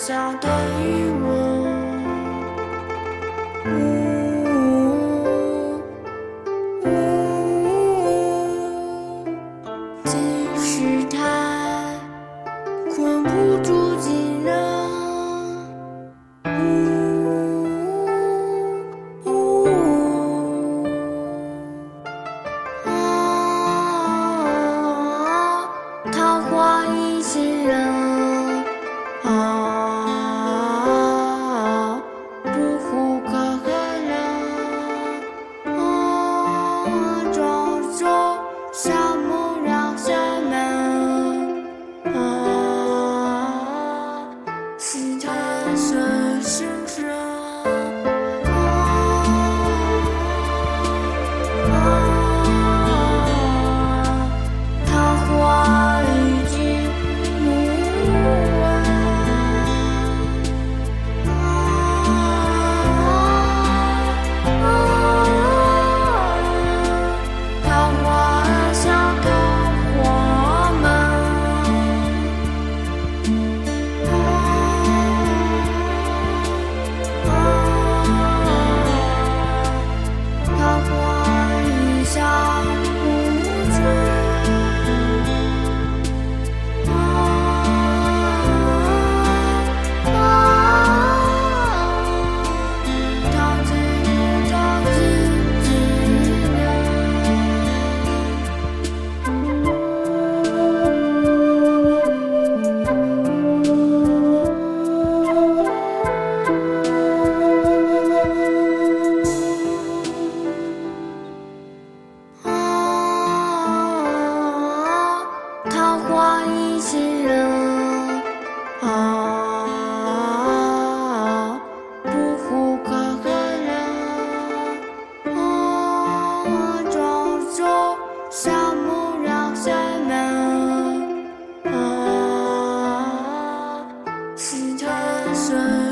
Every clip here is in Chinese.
笑，对于我。是。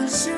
Cause